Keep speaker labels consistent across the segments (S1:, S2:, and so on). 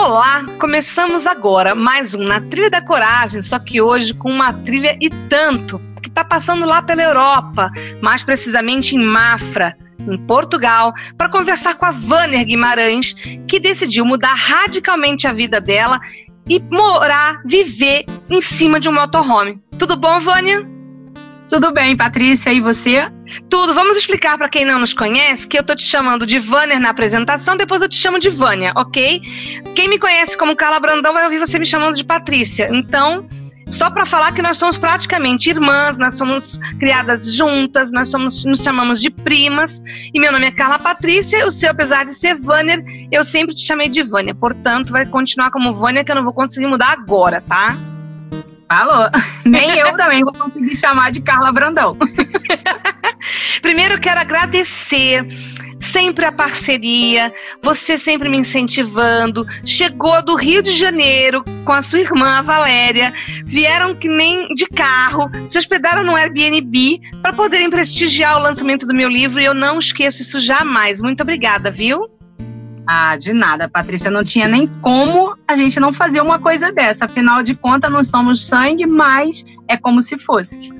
S1: Olá, começamos agora mais um Na Trilha da Coragem, só que hoje com uma trilha e tanto, que está passando lá pela Europa, mais precisamente em Mafra, em Portugal, para conversar com a Vanner Guimarães, que decidiu mudar radicalmente a vida dela e morar, viver em cima de um motorhome. Tudo bom, Vânia?
S2: Tudo bem, Patrícia, e você?
S1: Tudo. Vamos explicar para quem não nos conhece que eu tô te chamando de Vânia na apresentação, depois eu te chamo de Vânia, ok? Quem me conhece como Carla Brandão vai ouvir você me chamando de Patrícia. Então, só para falar que nós somos praticamente irmãs, nós somos criadas juntas, nós somos, nos chamamos de primas. E meu nome é Carla Patrícia, o seu, apesar de ser Vânia, eu sempre te chamei de Vânia. Portanto, vai continuar como Vânia, que eu não vou conseguir mudar agora, tá?
S2: Falou. Nem eu também vou conseguir chamar de Carla Brandão.
S1: Primeiro quero agradecer sempre a parceria, você sempre me incentivando. Chegou do Rio de Janeiro com a sua irmã, a Valéria, vieram que nem de carro, se hospedaram no Airbnb para poderem prestigiar o lançamento do meu livro e eu não esqueço isso jamais. Muito obrigada, viu?
S2: Ah, de nada, Patrícia. Não tinha nem como a gente não fazer uma coisa dessa. Afinal de contas, não somos sangue, mas é como se fosse.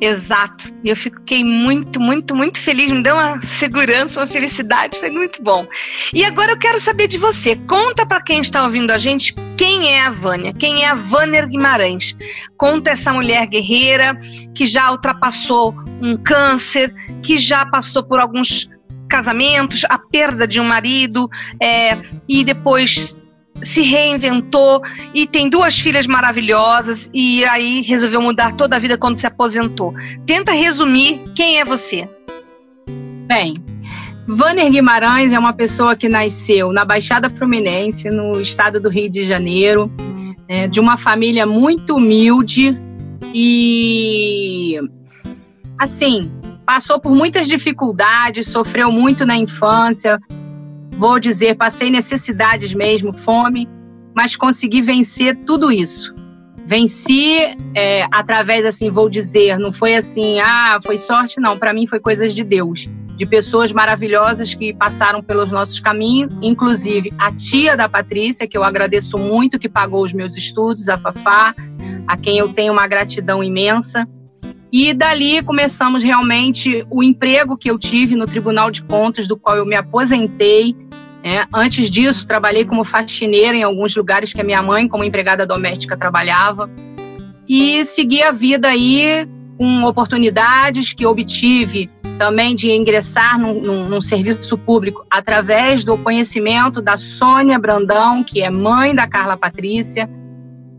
S1: Exato. E eu fiquei muito, muito, muito feliz. Me deu uma segurança, uma felicidade. Foi muito bom. E agora eu quero saber de você. Conta para quem está ouvindo a gente quem é a Vânia. Quem é a Vânia Guimarães. Conta essa mulher guerreira que já ultrapassou um câncer, que já passou por alguns casamentos, a perda de um marido, é, e depois se reinventou e tem duas filhas maravilhosas e aí resolveu mudar toda a vida quando se aposentou. Tenta resumir quem é você.
S2: Bem, Vanner Guimarães é uma pessoa que nasceu na Baixada Fluminense, no estado do Rio de Janeiro, é, de uma família muito humilde e assim passou por muitas dificuldades, sofreu muito na infância. Vou dizer, passei necessidades mesmo, fome, mas consegui vencer tudo isso. Venci é, através, assim, vou dizer, não foi assim, ah, foi sorte, não. Para mim foi coisas de Deus, de pessoas maravilhosas que passaram pelos nossos caminhos, inclusive a tia da Patrícia, que eu agradeço muito, que pagou os meus estudos, a Fafá, a quem eu tenho uma gratidão imensa. E dali começamos realmente o emprego que eu tive no Tribunal de Contas, do qual eu me aposentei. É, antes disso, trabalhei como faxineira em alguns lugares que a minha mãe, como empregada doméstica, trabalhava. E segui a vida aí com oportunidades que obtive também de ingressar num, num, num, serviço público através do conhecimento da Sônia Brandão, que é mãe da Carla Patrícia,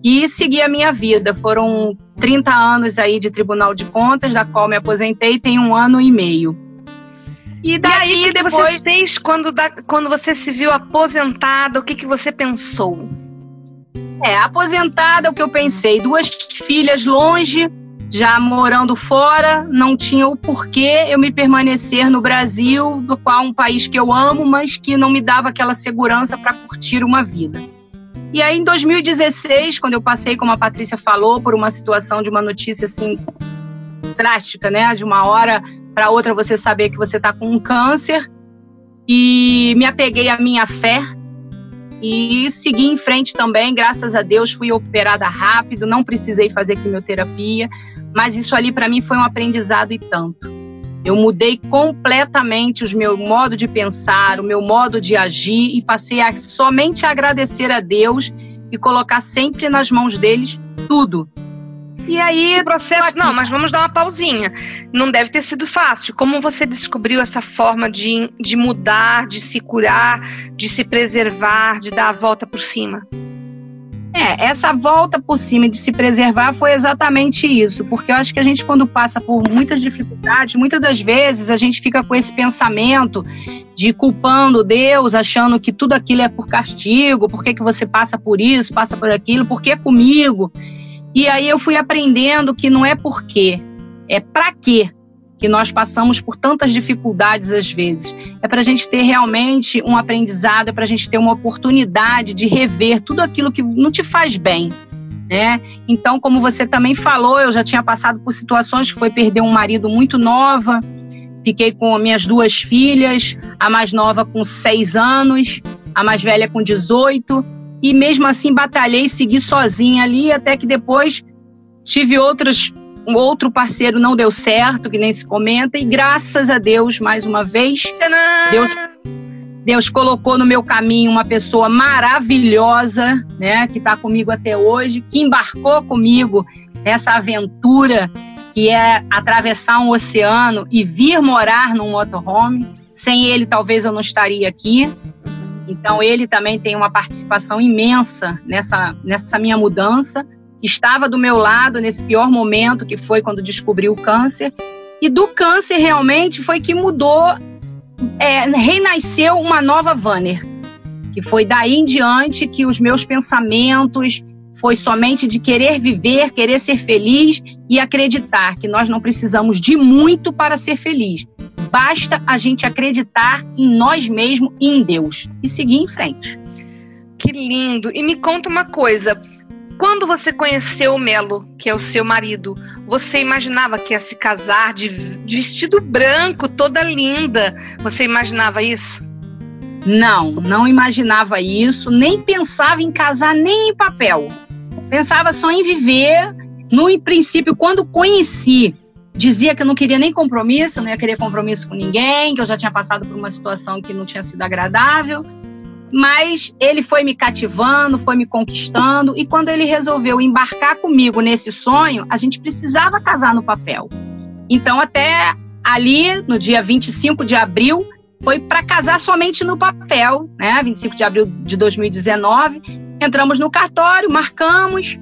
S2: e segui a minha vida. Foram 30 anos aí de Tribunal de Contas, da qual me aposentei tem um ano e meio.
S1: E daí, e aí, depois. Você fez quando, da, quando você se viu aposentada, o que, que você pensou?
S2: É, aposentada, o que eu pensei, duas filhas longe, já morando fora, não tinha o porquê eu me permanecer no Brasil, do qual um país que eu amo, mas que não me dava aquela segurança para curtir uma vida. E aí, em 2016, quando eu passei, como a Patrícia falou, por uma situação de uma notícia assim drástica, né? De uma hora para outra você saber que você está com um câncer. E me apeguei à minha fé e segui em frente também. Graças a Deus, fui operada rápido, não precisei fazer quimioterapia, mas isso ali para mim foi um aprendizado e tanto. Eu mudei completamente o meu modo de pensar, o meu modo de agir e passei a somente agradecer a Deus e colocar sempre nas mãos deles tudo.
S1: E aí, o processo. Não, mas vamos dar uma pausinha. Não deve ter sido fácil. Como você descobriu essa forma de, de mudar, de se curar, de se preservar, de dar a volta por cima?
S2: É, essa volta por cima de se preservar foi exatamente isso, porque eu acho que a gente, quando passa por muitas dificuldades, muitas das vezes a gente fica com esse pensamento de culpando Deus, achando que tudo aquilo é por castigo, por que, que você passa por isso, passa por aquilo, por que comigo? E aí eu fui aprendendo que não é por quê, é para quê que nós passamos por tantas dificuldades às vezes. É para a gente ter realmente um aprendizado, é para a gente ter uma oportunidade de rever tudo aquilo que não te faz bem. Né? Então, como você também falou, eu já tinha passado por situações que foi perder um marido muito nova, fiquei com minhas duas filhas, a mais nova com seis anos, a mais velha com 18, e mesmo assim batalhei, segui sozinha ali, até que depois tive outras um outro parceiro não deu certo, que nem se comenta, e graças a Deus, mais uma vez, Deus, Deus colocou no meu caminho uma pessoa maravilhosa, né, que está comigo até hoje, que embarcou comigo nessa aventura que é atravessar um oceano e vir morar num motorhome. Sem ele, talvez eu não estaria aqui. Então, ele também tem uma participação imensa nessa, nessa minha mudança estava do meu lado nesse pior momento, que foi quando descobri o câncer. E do câncer realmente foi que mudou, é, renasceu uma nova Vanner. Que foi daí em diante que os meus pensamentos foi somente de querer viver, querer ser feliz e acreditar que nós não precisamos de muito para ser feliz. Basta a gente acreditar em nós mesmos e em Deus e seguir em frente.
S1: Que lindo! E me conta uma coisa: quando você conheceu o Melo, que é o seu marido, você imaginava que ia se casar de, de vestido branco, toda linda? Você imaginava isso?
S2: Não, não imaginava isso, nem pensava em casar nem em papel. Pensava só em viver. No princípio, quando conheci, dizia que eu não queria nem compromisso, não ia querer compromisso com ninguém, que eu já tinha passado por uma situação que não tinha sido agradável mas ele foi me cativando, foi me conquistando, e quando ele resolveu embarcar comigo nesse sonho, a gente precisava casar no papel. Então, até ali, no dia 25 de abril, foi para casar somente no papel, né? 25 de abril de 2019. Entramos no cartório, marcamos,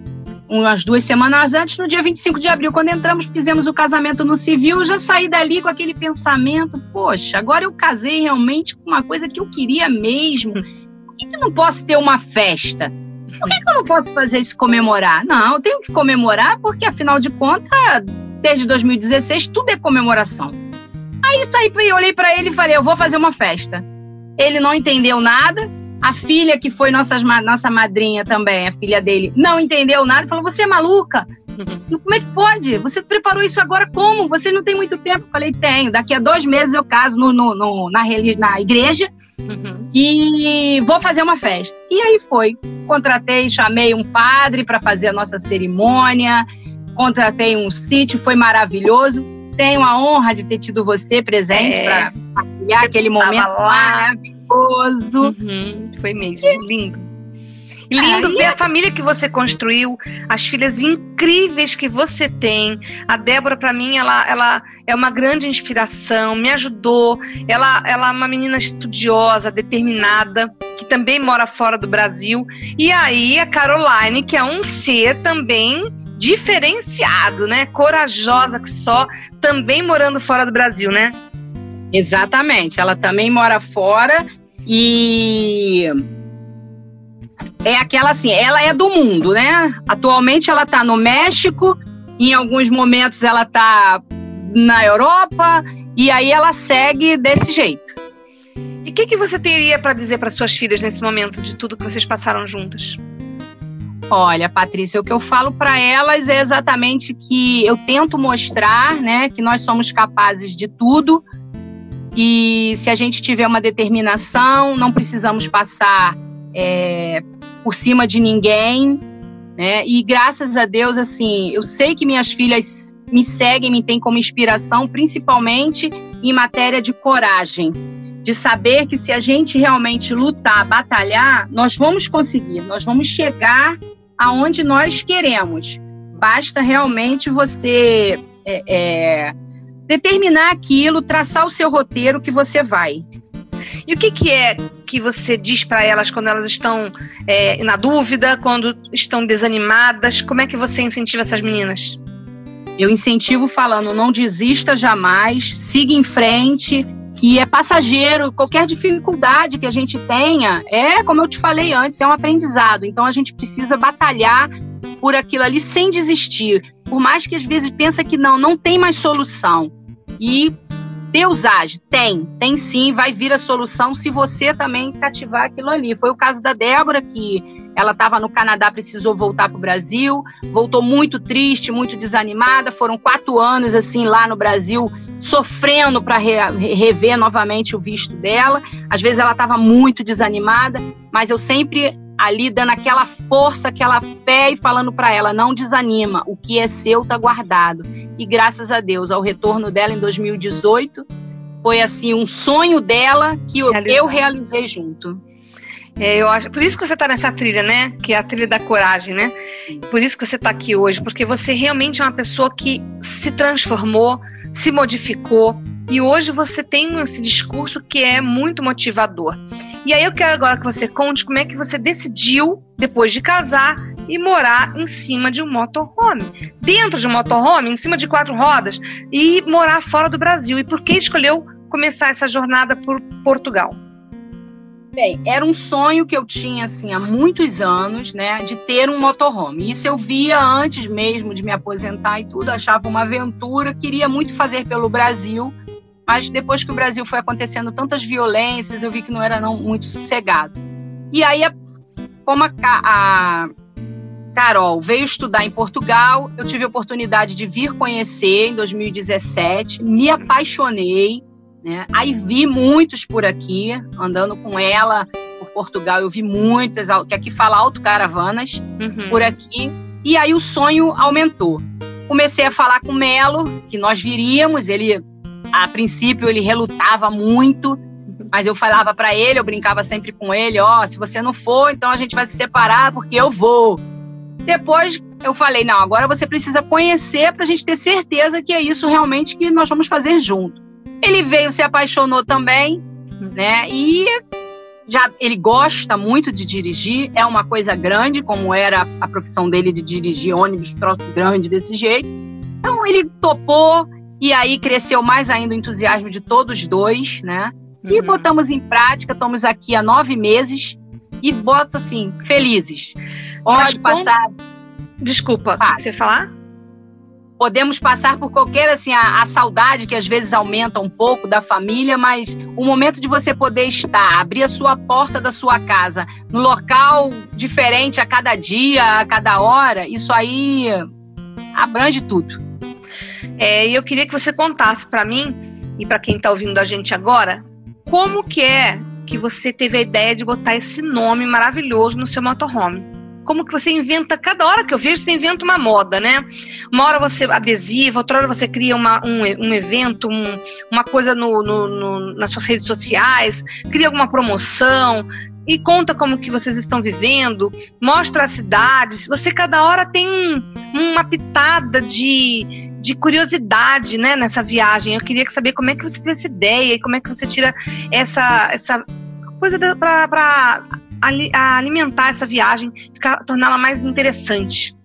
S2: umas duas semanas antes, no dia 25 de abril, quando entramos, fizemos o casamento no civil, já saí dali com aquele pensamento, poxa, agora eu casei realmente com uma coisa que eu queria mesmo. Por que, eu não posso ter uma festa? Por que, eu não posso fazer isso comemorar? Não, eu tenho que comemorar porque, afinal de contas, desde 2016, tudo é comemoração. Aí saí, olhei para ele e falei, eu vou fazer uma festa. Ele não entendeu nada, a filha, que foi nossa, nossa madrinha também, a filha dele, não entendeu nada, falou: Você é maluca? Uhum. Como é que pode? Você preparou isso agora como? Você não tem muito tempo. Eu falei: Tenho. Daqui a dois meses eu caso no, no, no na, na igreja uhum. e vou fazer uma festa. E aí foi. Contratei, chamei um padre para fazer a nossa cerimônia, contratei um sítio, foi maravilhoso. Tenho a honra de ter tido você presente é. para partilhar aquele momento maravilhoso maravilhoso.
S1: Uhum, foi mesmo, lindo. lindo ver a família que você construiu, as filhas incríveis que você tem. A Débora, para mim, ela, ela é uma grande inspiração, me ajudou. Ela, ela é uma menina estudiosa, determinada, que também mora fora do Brasil. E aí a Caroline, que é um ser também diferenciado, né? Corajosa que só, também morando fora do Brasil, né?
S2: Exatamente. Ela também mora fora e é aquela assim, ela é do mundo, né? Atualmente ela está no México, em alguns momentos ela está na Europa e aí ela segue desse jeito.
S1: E o que, que você teria para dizer para suas filhas nesse momento de tudo que vocês passaram juntas?
S2: Olha, Patrícia, o que eu falo para elas é exatamente que eu tento mostrar, né, que nós somos capazes de tudo, e se a gente tiver uma determinação, não precisamos passar é, por cima de ninguém. Né? E graças a Deus, assim, eu sei que minhas filhas me seguem, me têm como inspiração, principalmente em matéria de coragem, de saber que se a gente realmente lutar, batalhar, nós vamos conseguir, nós vamos chegar aonde nós queremos. Basta realmente você é, é, determinar aquilo, traçar o seu roteiro que você vai.
S1: E o que, que é que você diz para elas quando elas estão é, na dúvida, quando estão desanimadas? Como é que você incentiva essas meninas?
S2: Eu incentivo falando, não desista jamais, siga em frente, que é passageiro, qualquer dificuldade que a gente tenha, é, como eu te falei antes, é um aprendizado. Então a gente precisa batalhar por aquilo ali sem desistir. Por mais que às vezes pensa que não, não tem mais solução. E Deus age, tem, tem sim, vai vir a solução se você também cativar aquilo ali. Foi o caso da Débora, que ela estava no Canadá, precisou voltar para o Brasil, voltou muito triste, muito desanimada. Foram quatro anos assim lá no Brasil, sofrendo para re rever novamente o visto dela. Às vezes ela estava muito desanimada, mas eu sempre ali dando aquela força, aquela fé e falando para ela: não desanima, o que é seu está guardado. E graças a Deus, ao retorno dela em 2018, foi assim um sonho dela que eu, eu realizei junto.
S1: É, eu acho, por isso que você está nessa trilha, né? Que é a trilha da coragem, né? Por isso que você está aqui hoje, porque você realmente é uma pessoa que se transformou, se modificou e hoje você tem esse discurso que é muito motivador. E aí eu quero agora que você conte como é que você decidiu, depois de casar, e morar em cima de um motorhome. Dentro de um motorhome, em cima de quatro rodas, e morar fora do Brasil. E por que escolheu começar essa jornada por Portugal?
S2: Bem, era um sonho que eu tinha assim há muitos anos, né, de ter um motorhome. Isso eu via antes mesmo de me aposentar e tudo, achava uma aventura, queria muito fazer pelo Brasil, mas depois que o Brasil foi acontecendo tantas violências, eu vi que não era não muito sossegado. E aí, como a, a Carol veio estudar em Portugal, eu tive a oportunidade de vir conhecer em 2017, me apaixonei, né? Aí vi muitos por aqui, andando com ela por Portugal, eu vi muitas, que aqui fala autocaravanas uhum. por aqui, e aí o sonho aumentou. Comecei a falar com o Melo, que nós viríamos, ele a princípio ele relutava muito, mas eu falava para ele, eu brincava sempre com ele, ó, oh, se você não for, então a gente vai se separar porque eu vou. Depois eu falei, não, agora você precisa conhecer para a gente ter certeza que é isso realmente que nós vamos fazer junto. Ele veio, se apaixonou também, né? E já ele gosta muito de dirigir, é uma coisa grande, como era a profissão dele de dirigir ônibus troço grande desse jeito. Então ele topou, e aí cresceu mais ainda o entusiasmo de todos dois, né? E uhum. botamos em prática, estamos aqui há nove meses e boto assim, felizes.
S1: Pode passar. Desculpa, você falar?
S2: Podemos passar por qualquer assim a, a, saudade que às vezes aumenta um pouco da família, mas o momento de você poder estar, abrir a sua porta da sua casa, no local diferente a cada dia, a cada hora, isso aí abrange tudo.
S1: É, eu queria que você contasse para mim e para quem está ouvindo a gente agora, como que é que você teve a ideia de botar esse nome maravilhoso no seu motorhome? Como que você inventa, cada hora que eu vejo, você inventa uma moda, né? Uma hora você adesiva, outra hora você cria uma, um, um evento, um, uma coisa no, no, no, nas suas redes sociais, cria alguma promoção, e conta como que vocês estão vivendo, mostra as cidades. Você cada hora tem uma pitada de, de curiosidade, né, nessa viagem. Eu queria saber como é que você teve essa ideia e como é que você tira essa essa coisa para alimentar essa viagem, torná-la mais interessante.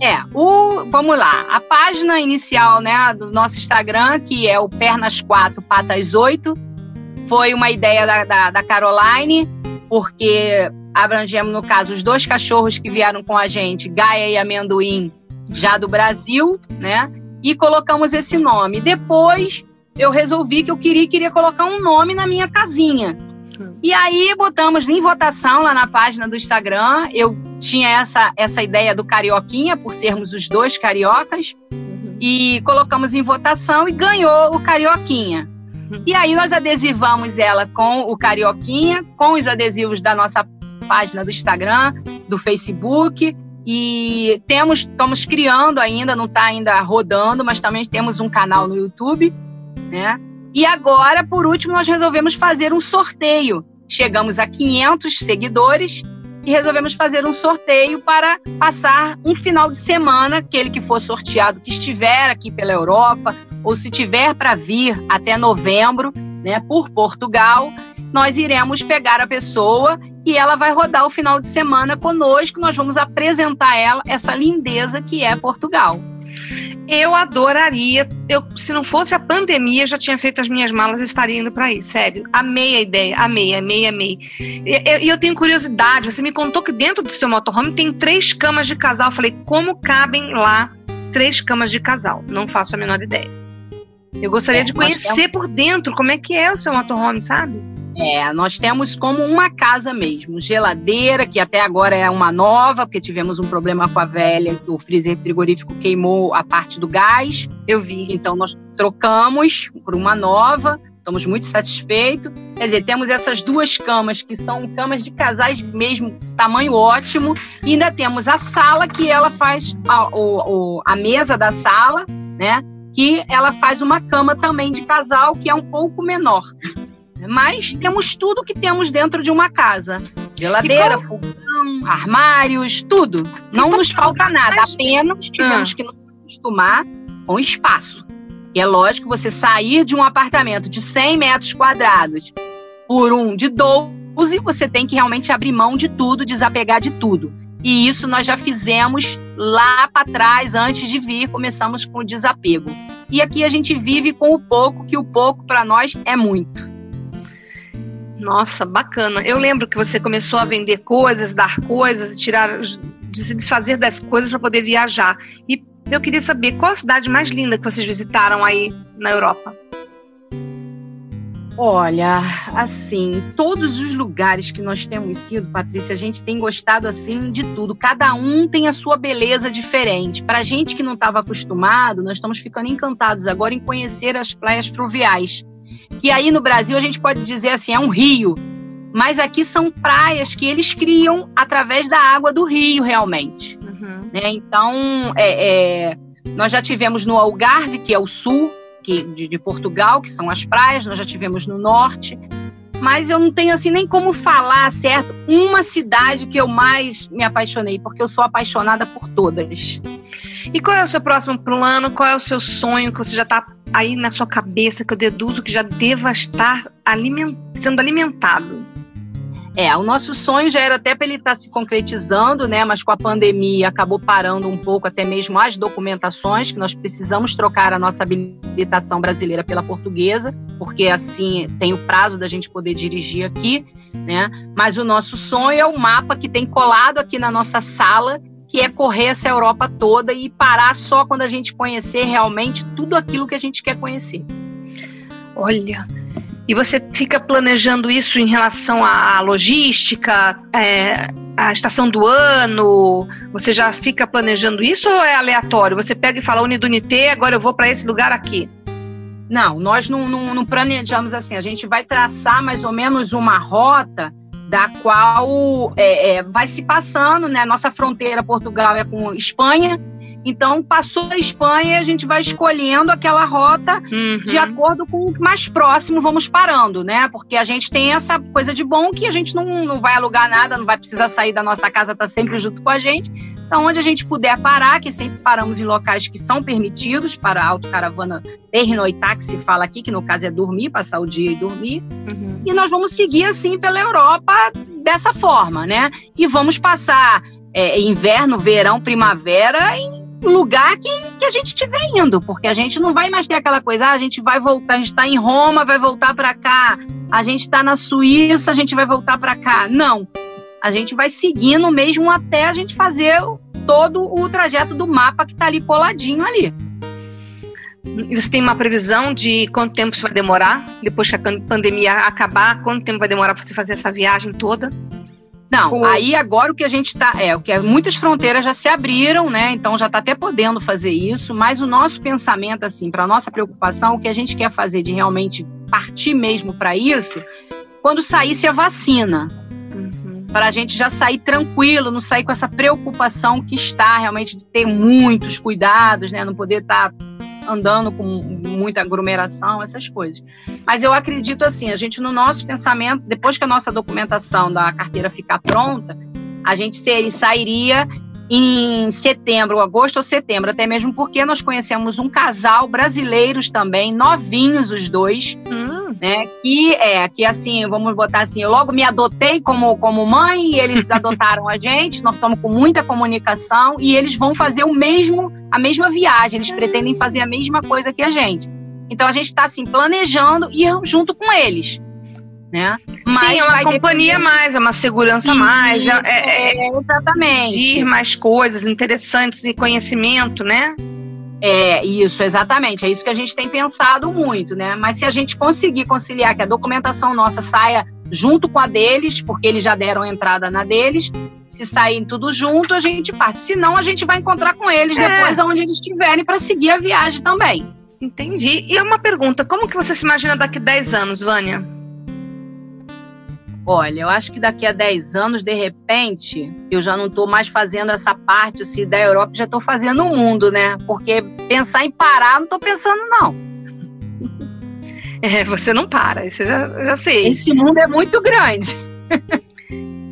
S2: É, o, vamos lá, a página inicial, né, do nosso Instagram, que é o Pernas 4, Patas 8, foi uma ideia da, da, da Caroline, porque abrangemos, no caso, os dois cachorros que vieram com a gente, Gaia e Amendoim, já do Brasil, né? E colocamos esse nome. Depois eu resolvi que eu queria, queria colocar um nome na minha casinha. E aí botamos em votação lá na página do Instagram. Eu tinha essa, essa ideia do Carioquinha, por sermos os dois cariocas. E colocamos em votação e ganhou o Carioquinha. E aí nós adesivamos ela com o Carioquinha, com os adesivos da nossa página do Instagram, do Facebook. E temos, estamos criando ainda, não está ainda rodando, mas também temos um canal no YouTube, né? E agora, por último, nós resolvemos fazer um sorteio. Chegamos a 500 seguidores e resolvemos fazer um sorteio para passar um final de semana, aquele que for sorteado que estiver aqui pela Europa ou se tiver para vir até novembro, né, por Portugal, nós iremos pegar a pessoa e ela vai rodar o final de semana conosco. Nós vamos apresentar ela essa lindeza que é Portugal.
S1: Eu adoraria. Eu, se não fosse a pandemia, já tinha feito as minhas malas e estaria indo para aí. Sério. Amei a ideia. Amei, amei, amei. E eu, eu, tenho curiosidade. Você me contou que dentro do seu motorhome tem três camas de casal. Eu falei, como cabem lá três camas de casal? Não faço a menor ideia. Eu gostaria é, de conhecer por dentro como é que é o seu motorhome, sabe?
S2: É, nós temos como uma casa mesmo, geladeira, que até agora é uma nova, porque tivemos um problema com a velha, o freezer frigorífico queimou a parte do gás. Eu vi. Então nós trocamos por uma nova, estamos muito satisfeitos. Quer dizer, temos essas duas camas, que são camas de casais mesmo, tamanho ótimo. E ainda temos a sala, que ela faz a, o, a mesa da sala, né? Que ela faz uma cama também de casal, que é um pouco menor. Mas temos tudo que temos dentro de uma casa: geladeira, fogão, armários, tudo. Não nos falta nada, apenas tivemos ah. que nos acostumar com espaço. E é lógico você sair de um apartamento de 100 metros quadrados por um de 12, você tem que realmente abrir mão de tudo, desapegar de tudo. E isso nós já fizemos lá para trás, antes de vir, começamos com o desapego. E aqui a gente vive com o pouco, que o pouco para nós é muito.
S1: Nossa, bacana. Eu lembro que você começou a vender coisas, dar coisas, tirar, de se desfazer das coisas para poder viajar. E eu queria saber qual a cidade mais linda que vocês visitaram aí na Europa.
S2: Olha, assim, todos os lugares que nós temos sido, Patrícia, a gente tem gostado assim de tudo. Cada um tem a sua beleza diferente. Para gente que não estava acostumado, nós estamos ficando encantados agora em conhecer as praias fluviais que aí no Brasil a gente pode dizer assim, é um rio, mas aqui são praias que eles criam através da água do rio, realmente. Uhum. Né? Então, é, é, nós já tivemos no Algarve, que é o sul que, de, de, Portugal, que são as praias, nós já tivemos no norte, mas eu não tenho assim nem como falar, certo? Uma cidade que eu mais me apaixonei, porque eu sou apaixonada por todas.
S1: E qual é o seu próximo plano? Qual é o seu sonho que você já está aí na sua cabeça, que eu deduzo que já deva estar aliment sendo alimentado?
S2: É, o nosso sonho já era até para ele estar tá se concretizando, né? Mas com a pandemia acabou parando um pouco até mesmo as documentações, que nós precisamos trocar a nossa habilitação brasileira pela portuguesa, porque assim tem o prazo da gente poder dirigir aqui, né? Mas o nosso sonho é o mapa que tem colado aqui na nossa sala, que é correr essa Europa toda e parar só quando a gente conhecer realmente tudo aquilo que a gente quer conhecer.
S1: Olha, e você fica planejando isso em relação à logística, é, à estação do ano? Você já fica planejando isso ou é aleatório? Você pega e fala Unidunité, agora eu vou para esse lugar aqui.
S2: Não, nós não, não, não planejamos assim. A gente vai traçar mais ou menos uma rota da qual é, é, vai se passando, né? Nossa fronteira Portugal é com Espanha, então passou a Espanha, a gente vai escolhendo aquela rota uhum. de acordo com o mais próximo, vamos parando, né? Porque a gente tem essa coisa de bom que a gente não, não vai alugar nada, não vai precisar sair da nossa casa, tá sempre junto com a gente. Então, onde a gente puder parar, que sempre paramos em locais que são permitidos para autocaravana pernoitar, que se fala aqui, que no caso é dormir, passar o dia e dormir. Uhum. E nós vamos seguir assim pela Europa dessa forma, né? E vamos passar é, inverno, verão, primavera em lugar que, que a gente estiver indo, porque a gente não vai mais ter aquela coisa, ah, a gente vai voltar, a gente está em Roma, vai voltar para cá, a gente está na Suíça, a gente vai voltar para cá. Não. A gente vai seguindo mesmo até a gente fazer todo o trajeto do mapa que está ali coladinho ali.
S1: E você tem uma previsão de quanto tempo isso vai demorar? Depois que a pandemia acabar, quanto tempo vai demorar para você fazer essa viagem toda?
S2: Não, aí agora o que a gente está é o que é, muitas fronteiras já se abriram, né? Então já está até podendo fazer isso, mas o nosso pensamento assim, para nossa preocupação, o que a gente quer fazer de realmente partir mesmo para isso, quando saísse a vacina, para a gente já sair tranquilo, não sair com essa preocupação que está realmente de ter muitos cuidados, né? Não poder estar tá andando com muita aglomeração, essas coisas. Mas eu acredito assim, a gente no nosso pensamento, depois que a nossa documentação da carteira ficar pronta, a gente seria, sairia em setembro, agosto ou setembro, até mesmo porque nós conhecemos um casal brasileiros também, novinhos os dois, Né, que é, que assim, vamos botar assim, eu logo me adotei como, como mãe, e eles adotaram a gente, nós estamos com muita comunicação, e eles vão fazer o mesmo, a mesma viagem, eles pretendem fazer a mesma coisa que a gente. Então a gente está assim, planejando ir junto com eles né?
S1: Mas Sim, é uma companhia depender... mais, é uma segurança Sim, mais, é, é,
S2: é, exatamente.
S1: Ir mais coisas interessantes e conhecimento, né?
S2: É, isso, exatamente. É isso que a gente tem pensado muito, né? Mas se a gente conseguir conciliar que a documentação nossa saia junto com a deles, porque eles já deram entrada na deles, se saírem tudo junto, a gente parte. Se não, a gente vai encontrar com eles é. depois aonde eles estiverem para seguir a viagem também.
S1: Entendi. E uma pergunta, como que você se imagina daqui a 10 anos, Vânia?
S2: Olha, eu acho que daqui a 10 anos, de repente, eu já não estou mais fazendo essa parte se da Europa, já estou fazendo o mundo, né? Porque pensar em parar, não estou pensando, não.
S1: É, você não para, isso eu já, já sei.
S2: Esse mundo é muito grande.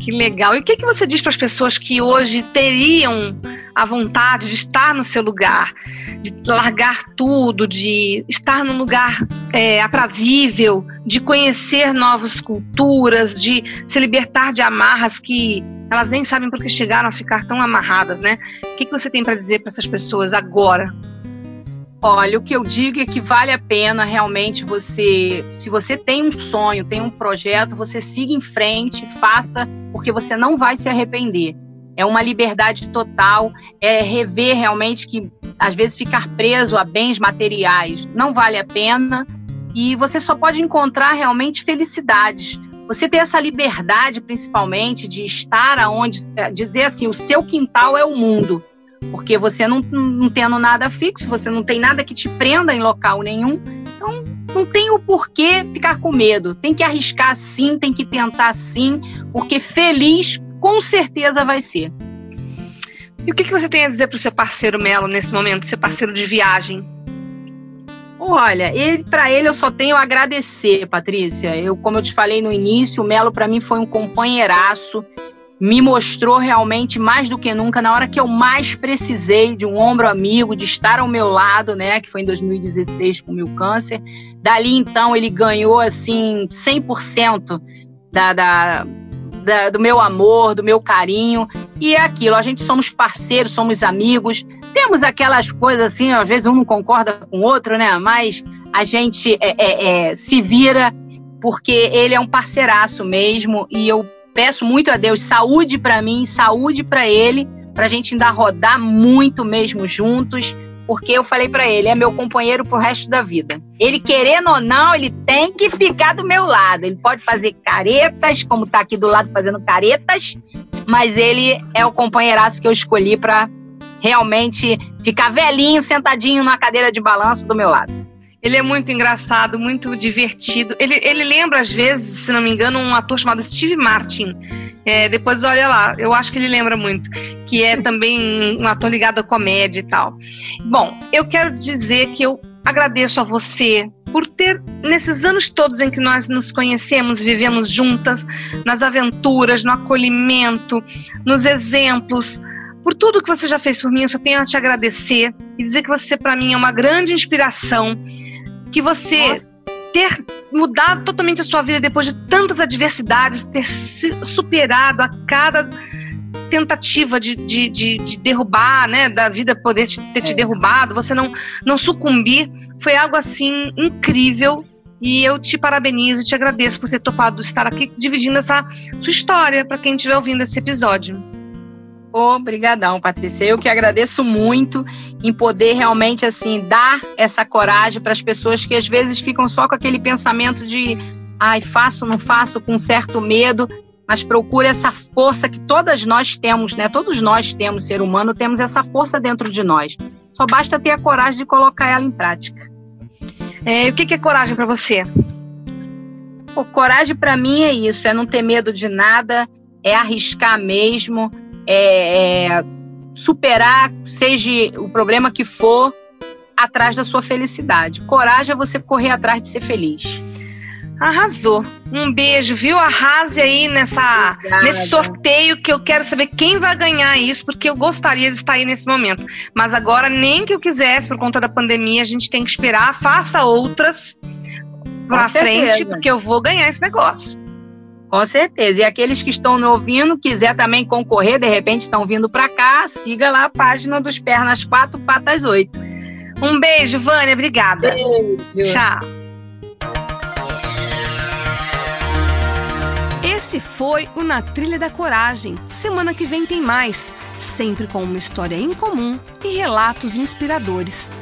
S1: Que legal. E o que, que você diz para as pessoas que hoje teriam a vontade de estar no seu lugar, de largar tudo, de estar num lugar é, aprazível, de conhecer novas culturas, de se libertar de amarras que elas nem sabem por que chegaram a ficar tão amarradas, né? O que, que você tem para dizer para essas pessoas agora?
S2: Olha, o que eu digo é que vale a pena realmente você, se você tem um sonho, tem um projeto, você siga em frente, faça, porque você não vai se arrepender. É uma liberdade total, é rever realmente que às vezes ficar preso a bens materiais não vale a pena e você só pode encontrar realmente felicidades. Você ter essa liberdade, principalmente, de estar aonde, dizer assim, o seu quintal é o mundo porque você não, não tendo nada fixo, você não tem nada que te prenda em local nenhum, então não tem o porquê ficar com medo. Tem que arriscar sim, tem que tentar sim, porque feliz com certeza vai ser.
S1: E o que, que você tem a dizer para o seu parceiro Melo nesse momento, seu parceiro de viagem?
S2: Olha, ele para ele eu só tenho a agradecer, Patrícia. Eu, como eu te falei no início, o Melo para mim foi um companheiraço me mostrou realmente mais do que nunca na hora que eu mais precisei de um ombro amigo, de estar ao meu lado, né, que foi em 2016 com o meu câncer. Dali então ele ganhou assim 100% da, da, da, do meu amor, do meu carinho. E é aquilo, a gente somos parceiros, somos amigos. Temos aquelas coisas assim, às vezes um não concorda com o outro, né? Mas a gente é, é, é, se vira porque ele é um parceiraço mesmo e eu peço muito a Deus saúde para mim, saúde para ele, para a gente ainda rodar muito mesmo juntos, porque eu falei para ele, é meu companheiro pro resto da vida. Ele querendo ou não, ele tem que ficar do meu lado. Ele pode fazer caretas, como tá aqui do lado fazendo caretas, mas ele é o companheiraço que eu escolhi para realmente ficar velhinho, sentadinho na cadeira de balanço do meu lado.
S1: Ele é muito engraçado, muito divertido. Ele, ele lembra, às vezes, se não me engano, um ator chamado Steve Martin. É, depois olha lá, eu acho que ele lembra muito. Que é também um ator ligado à comédia e tal. Bom, eu quero dizer que eu agradeço a você por ter, nesses anos todos em que nós nos conhecemos, vivemos juntas, nas aventuras, no acolhimento, nos exemplos, por tudo que você já fez por mim, eu só tenho a te agradecer e dizer que você, para mim, é uma grande inspiração que você Nossa. ter mudado totalmente a sua vida depois de tantas adversidades, ter superado a cada tentativa de, de, de, de derrubar, né, da vida poder te, ter te é. derrubado, você não, não sucumbir, foi algo assim incrível e eu te parabenizo, te agradeço por ter topado estar aqui dividindo essa sua história para quem estiver ouvindo esse episódio.
S2: Obrigadão, Patrícia. Eu que agradeço muito em poder realmente assim dar essa coragem para as pessoas que às vezes ficam só com aquele pensamento de ai, faço, não faço, com certo medo, mas procure essa força que todas nós temos, né? Todos nós temos, ser humano, temos essa força dentro de nós. Só basta ter a coragem de colocar ela em prática.
S1: É, o que é coragem para você?
S2: Pô, coragem para mim é isso, é não ter medo de nada, é arriscar mesmo, é, é, superar, seja o problema que for, atrás da sua felicidade. Coragem é você correr atrás de ser feliz.
S1: Arrasou. Um beijo, viu? Arrase aí nessa, nesse sorteio que eu quero saber quem vai ganhar isso, porque eu gostaria de estar aí nesse momento. Mas agora, nem que eu quisesse, por conta da pandemia, a gente tem que esperar. Faça outras
S3: pra frente, porque eu vou ganhar esse negócio.
S2: Com certeza. E aqueles que estão no ouvindo, quiser também concorrer, de repente estão vindo para cá, siga lá a página dos Pernas 4, Patas 8.
S3: Um beijo, Vânia. Obrigada.
S2: Beijo.
S3: Tchau.
S1: Esse foi o Na Trilha da Coragem. Semana que vem tem mais, sempre com uma história em comum e relatos inspiradores.